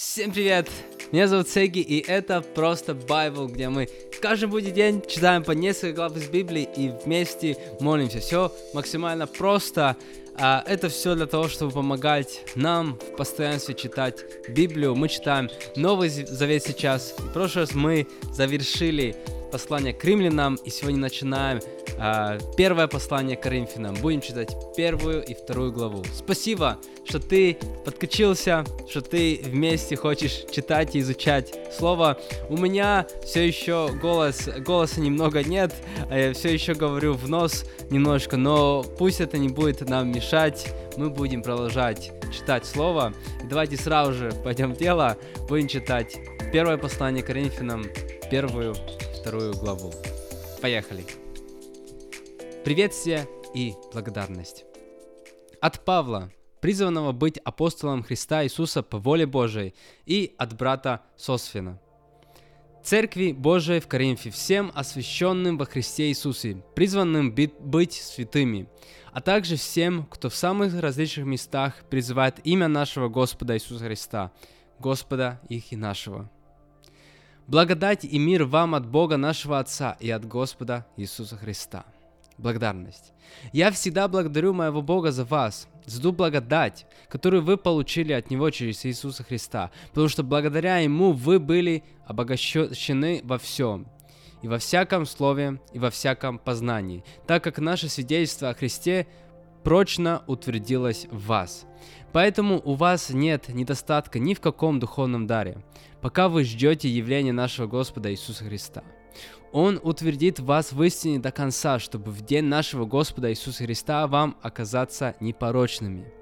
Всем привет! Меня зовут Сеги, и это просто Байбл, где мы каждый будний день читаем по несколько глав из Библии и вместе молимся. Все максимально просто. А, это все для того, чтобы помогать нам в постоянстве читать Библию. Мы читаем Новый Завет сейчас. В прошлый раз мы завершили послание к римлянам, и сегодня начинаем э, первое послание к Коринфянам. Будем читать первую и вторую главу. Спасибо, что ты подключился, что ты вместе хочешь читать и изучать слово. У меня все еще голос, голоса немного нет, а я все еще говорю в нос немножко, но пусть это не будет нам мешать. Мы будем продолжать читать слово. И давайте сразу же пойдем в дело, будем читать первое послание Коринфянам, первую вторую главу. Поехали. Приветствие и благодарность. От Павла, призванного быть апостолом Христа Иисуса по воле Божией, и от брата Сосфина. Церкви Божией в Коринфе, всем освященным во Христе Иисусе, призванным быть святыми, а также всем, кто в самых различных местах призывает имя нашего Господа Иисуса Христа, Господа их и нашего. Благодать и мир вам от Бога нашего Отца и от Господа Иисуса Христа. Благодарность. Я всегда благодарю моего Бога за вас, за ту благодать, которую вы получили от Него через Иисуса Христа, потому что благодаря Ему вы были обогащены во всем, и во всяком слове, и во всяком познании, так как наше свидетельство о Христе прочно утвердилось в вас. Поэтому у вас нет недостатка ни в каком духовном даре, пока вы ждете явления нашего Господа Иисуса Христа. Он утвердит вас в истине до конца, чтобы в день нашего Господа Иисуса Христа вам оказаться непорочными.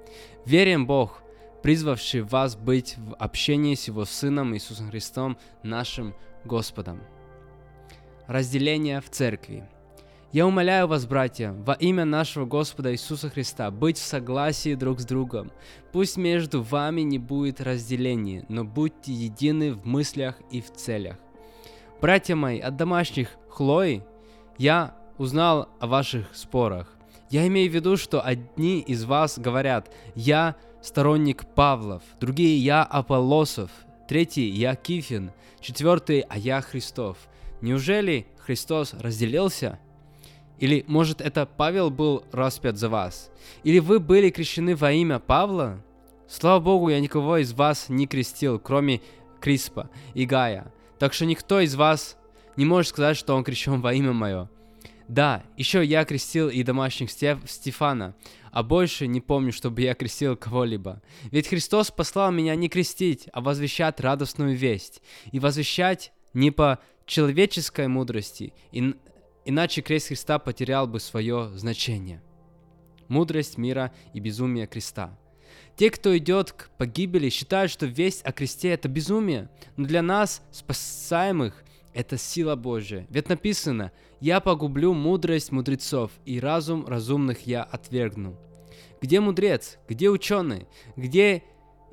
Верен Бог, призвавший вас быть в общении с Его Сыном Иисусом Христом, нашим Господом. Разделение в церкви – я умоляю вас, братья, во имя нашего Господа Иисуса Христа, быть в согласии друг с другом. Пусть между вами не будет разделения, но будьте едины в мыслях и в целях. Братья мои, от домашних Хлои я узнал о ваших спорах. Я имею в виду, что одни из вас говорят «Я сторонник Павлов», другие «Я Аполлосов», третий «Я Кифин», четвертый «А я Христов». Неужели Христос разделился – или, может, это Павел был распят за вас? Или вы были крещены во имя Павла? Слава Богу, я никого из вас не крестил, кроме Криспа и Гая. Так что никто из вас не может сказать, что он крещен во имя мое. Да, еще я крестил и домашних Стеф Стефана, а больше не помню, чтобы я крестил кого-либо. Ведь Христос послал меня не крестить, а возвещать радостную весть. И возвещать не по человеческой мудрости и иначе крест Христа потерял бы свое значение. Мудрость мира и безумие креста. Те, кто идет к погибели, считают, что весть о кресте – это безумие, но для нас, спасаемых, это сила Божья. Ведь написано «Я погублю мудрость мудрецов, и разум разумных я отвергну». Где мудрец? Где ученый? Где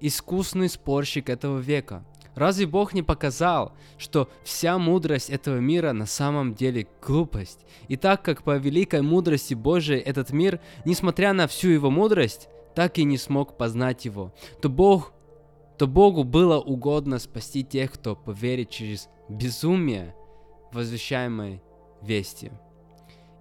искусный спорщик этого века? Разве Бог не показал, что вся мудрость этого мира на самом деле глупость? И так как по великой мудрости Божией этот мир, несмотря на всю его мудрость, так и не смог познать его, то Бог то Богу было угодно спасти тех, кто поверит через безумие возвещаемой вести.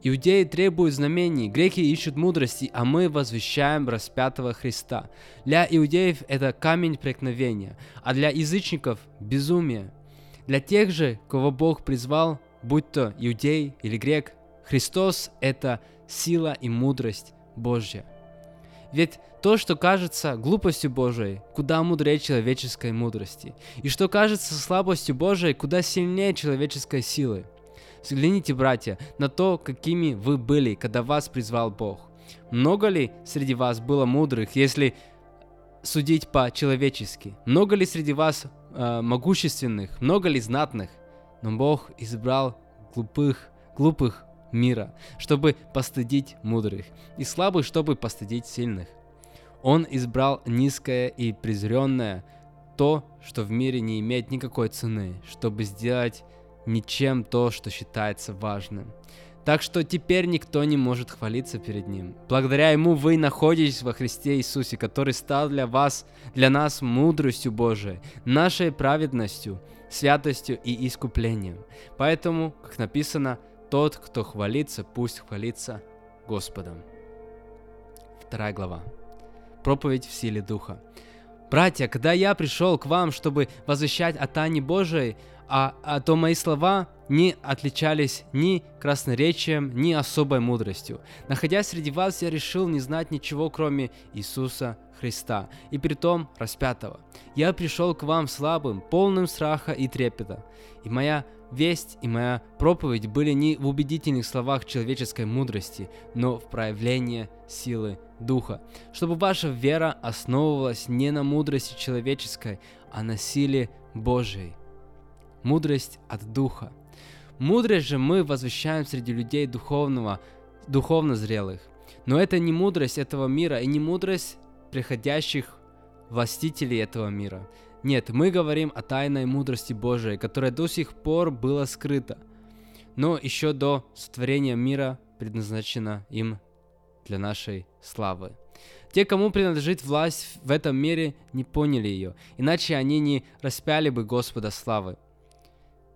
Иудеи требуют знамений, греки ищут мудрости, а мы возвещаем распятого Христа. Для иудеев это камень преткновения, а для язычников – безумие. Для тех же, кого Бог призвал, будь то иудей или грек, Христос – это сила и мудрость Божья. Ведь то, что кажется глупостью Божией, куда мудрее человеческой мудрости, и что кажется слабостью Божией, куда сильнее человеческой силы – Взгляните, братья, на то, какими вы были, когда вас призвал Бог. Много ли среди вас было мудрых, если судить по-человечески? Много ли среди вас э, могущественных? Много ли знатных? Но Бог избрал глупых, глупых мира, чтобы постыдить мудрых, и слабых, чтобы постыдить сильных. Он избрал низкое и презренное, то, что в мире не имеет никакой цены, чтобы сделать ничем то, что считается важным. Так что теперь никто не может хвалиться перед Ним. Благодаря Ему вы находитесь во Христе Иисусе, который стал для вас, для нас мудростью Божией, нашей праведностью, святостью и искуплением. Поэтому, как написано, тот, кто хвалится, пусть хвалится Господом. Вторая глава. Проповедь в силе Духа. Братья, когда я пришел к вам, чтобы возвещать о Тайне Божией, а, а то мои слова не отличались ни красноречием, ни особой мудростью. Находясь среди вас, я решил не знать ничего, кроме Иисуса Христа, и при том распятого. Я пришел к вам слабым, полным страха и трепета, и моя весть и моя проповедь были не в убедительных словах человеческой мудрости, но в проявлении силы Духа, чтобы ваша вера основывалась не на мудрости человеческой, а на силе Божией мудрость от Духа. Мудрость же мы возвещаем среди людей духовного, духовно зрелых. Но это не мудрость этого мира и не мудрость приходящих властителей этого мира. Нет, мы говорим о тайной мудрости Божией, которая до сих пор была скрыта, но еще до сотворения мира предназначена им для нашей славы. Те, кому принадлежит власть в этом мире, не поняли ее, иначе они не распяли бы Господа славы.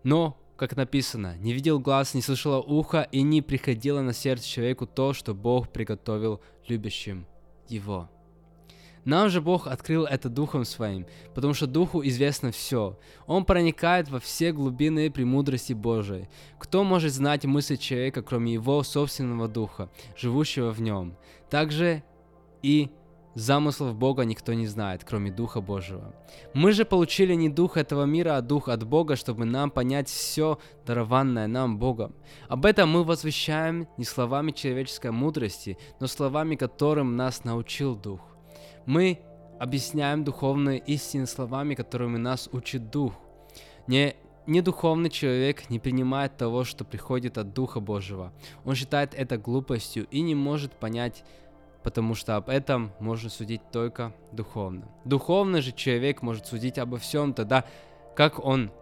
Но, как написано, не видел глаз, не слышало ухо и не приходило на сердце человеку то, что Бог приготовил любящим его. Нам же Бог открыл это Духом Своим, потому что Духу известно все. Он проникает во все глубины премудрости Божией. Кто может знать мысли человека, кроме его собственного Духа, живущего в нем? Также и Замыслов Бога никто не знает, кроме Духа Божьего. Мы же получили не Дух этого мира, а Дух от Бога, чтобы нам понять все, дарованное нам Богом. Об этом мы возвещаем не словами человеческой мудрости, но словами, которым нас научил Дух. Мы объясняем духовные истины словами, которыми нас учит Дух. Не недуховный человек не принимает того, что приходит от Духа Божьего. Он считает это глупостью и не может понять потому что об этом можно судить только духовно. Духовный же человек может судить обо всем тогда, как он...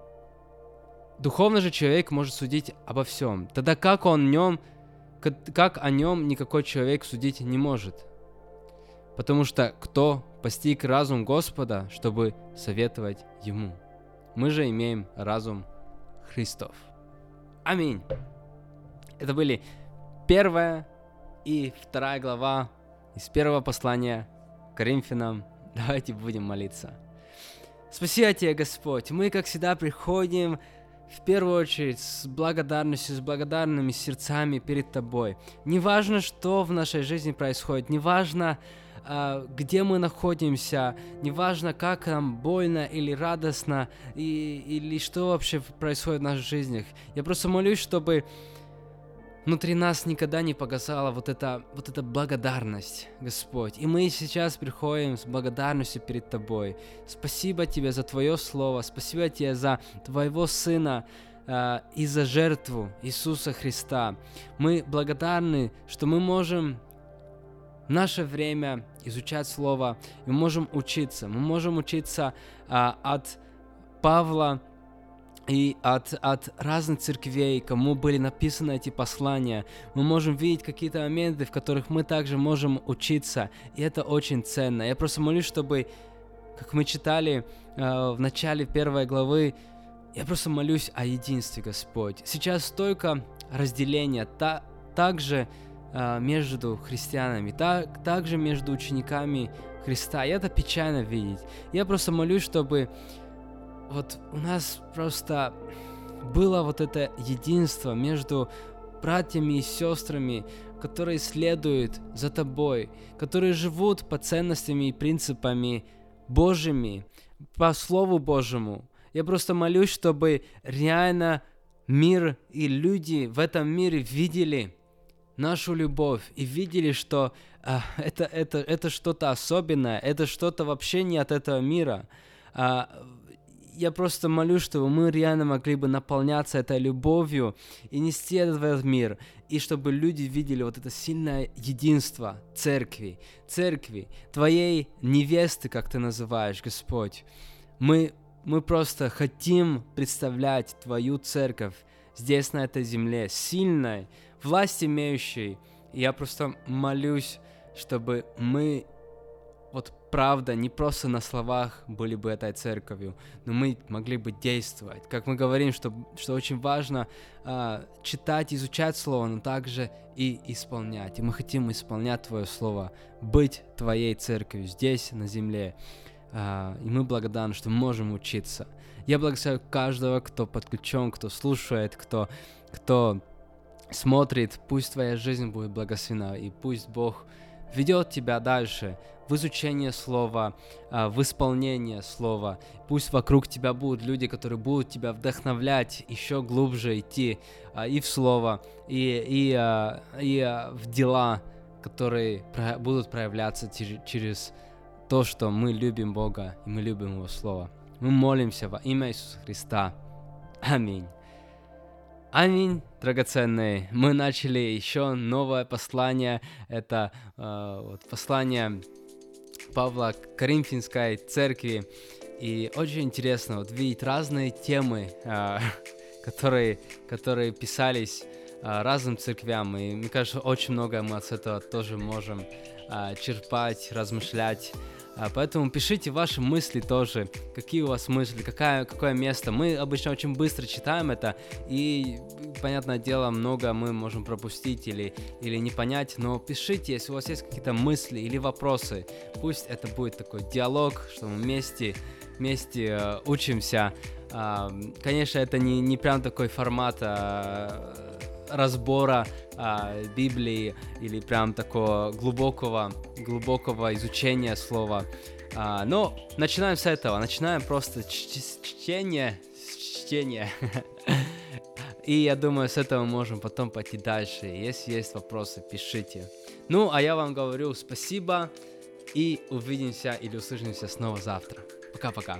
Духовный же человек может судить обо всем, тогда как он нем, как о нем никакой человек судить не может. Потому что кто постиг разум Господа, чтобы советовать ему? Мы же имеем разум Христов. Аминь. Это были первая и вторая глава из первого послания Коринфянам. Давайте будем молиться. Спасибо тебе, Господь. Мы, как всегда, приходим в первую очередь с благодарностью, с благодарными сердцами перед Тобой. Неважно, что в нашей жизни происходит, неважно, Uh, где мы находимся, неважно, как нам больно или радостно, и, или что вообще происходит в наших жизнях. Я просто молюсь, чтобы внутри нас никогда не погасала вот эта, вот эта благодарность, Господь. И мы сейчас приходим с благодарностью перед Тобой. Спасибо Тебе за Твое Слово, спасибо Тебе за Твоего Сына, э, и за жертву Иисуса Христа. Мы благодарны, что мы можем в наше время изучать Слово, мы можем учиться, мы можем учиться э, от Павла, и от, от разных церквей, кому были написаны эти послания, мы можем видеть какие-то моменты, в которых мы также можем учиться, и это очень ценно. Я просто молюсь, чтобы, как мы читали э, в начале первой главы, я просто молюсь о единстве, Господь. Сейчас столько разделения, та, также э, между христианами, так, также между учениками Христа, и это печально видеть. Я просто молюсь, чтобы вот у нас просто было вот это единство между братьями и сестрами, которые следуют за тобой, которые живут по ценностям и принципами Божьими, по Слову Божьему. Я просто молюсь, чтобы реально мир и люди в этом мире видели нашу любовь и видели, что а, это, это, это что-то особенное, это что-то вообще не от этого мира. А, я просто молю, чтобы мы реально могли бы наполняться этой любовью и нести это в этот мир, и чтобы люди видели вот это сильное единство церкви, церкви, твоей невесты, как ты называешь, Господь. Мы, мы просто хотим представлять твою церковь здесь, на этой земле, сильной, власть имеющий. И я просто молюсь, чтобы мы вот правда не просто на словах были бы этой церковью, но мы могли бы действовать. Как мы говорим, что, что очень важно э, читать, изучать Слово, но также и исполнять. И мы хотим исполнять Твое Слово, быть Твоей церковью здесь, на земле. Э, и мы благодарны, что можем учиться. Я благословляю каждого, кто подключен, кто слушает, кто, кто смотрит. Пусть твоя жизнь будет благословена, и пусть Бог ведет тебя дальше в изучение слова, а, в исполнение слова. Пусть вокруг тебя будут люди, которые будут тебя вдохновлять еще глубже идти а, и в слово, и, и, а, и в дела, которые будут проявляться через то, что мы любим Бога и мы любим Его Слово. Мы молимся во имя Иисуса Христа. Аминь. Аминь, драгоценные. Мы начали еще новое послание. Это э, вот, послание Павла Коринфянской церкви. И очень интересно вот видеть разные темы, э, которые, которые писались э, разным церквям. И мне кажется, очень многое мы от этого тоже можем э, черпать, размышлять. А, поэтому пишите ваши мысли тоже, какие у вас мысли, какая, какое место. Мы обычно очень быстро читаем это, и, понятное дело, много мы можем пропустить или, или не понять, но пишите, если у вас есть какие-то мысли или вопросы. Пусть это будет такой диалог, что мы вместе, вместе э, учимся. Э, конечно, это не, не прям такой формат э, разбора а, Библии или прям такого глубокого, глубокого изучения слова. А, но начинаем с этого, начинаем просто с чтения, с чтения. И я думаю, с этого можем потом пойти дальше. Если есть вопросы, пишите. Ну, а я вам говорю спасибо и увидимся или услышимся снова завтра. Пока-пока.